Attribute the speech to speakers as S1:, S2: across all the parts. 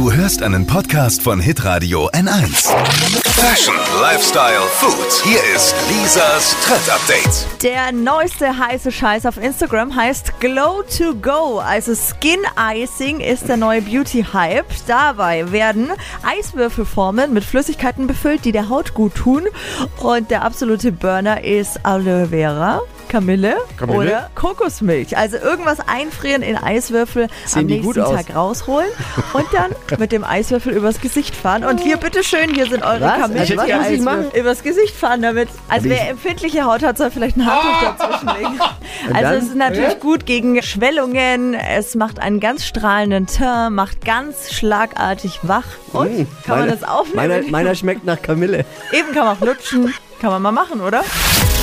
S1: Du hörst einen Podcast von Hitradio N1. Fashion, Lifestyle, Food. Hier ist Lisas Trend Update.
S2: Der neueste heiße Scheiß auf Instagram heißt Glow to Go. Also Skin Icing ist der neue Beauty Hype. Dabei werden Eiswürfelformen mit Flüssigkeiten befüllt, die der Haut gut tun. Und der absolute Burner ist Aloe Vera. Kamille,
S3: Kamille?
S2: oder Kokosmilch. Also irgendwas einfrieren in Eiswürfel
S3: Sehen
S2: am nächsten? Tag rausholen und dann mit dem Eiswürfel übers Gesicht fahren. Und hier, bitteschön, hier sind eure
S3: Was?
S2: Kamille.
S3: Also was muss ich machen?
S2: Übers Gesicht fahren damit. Also wer empfindliche Haut hat, soll vielleicht ein Handtuch dazwischen legen. Also es ist natürlich gut gegen Schwellungen. Es macht einen ganz strahlenden Teint, macht ganz schlagartig wach. Und
S3: Mmh,
S2: kann man
S3: meiner-
S2: das aufnehmen?
S3: Meiner, meiner schmeckt nach Kamille.
S2: Eben kann man auch lutschen. Kann man mal machen, oder?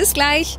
S4: Bis gleich.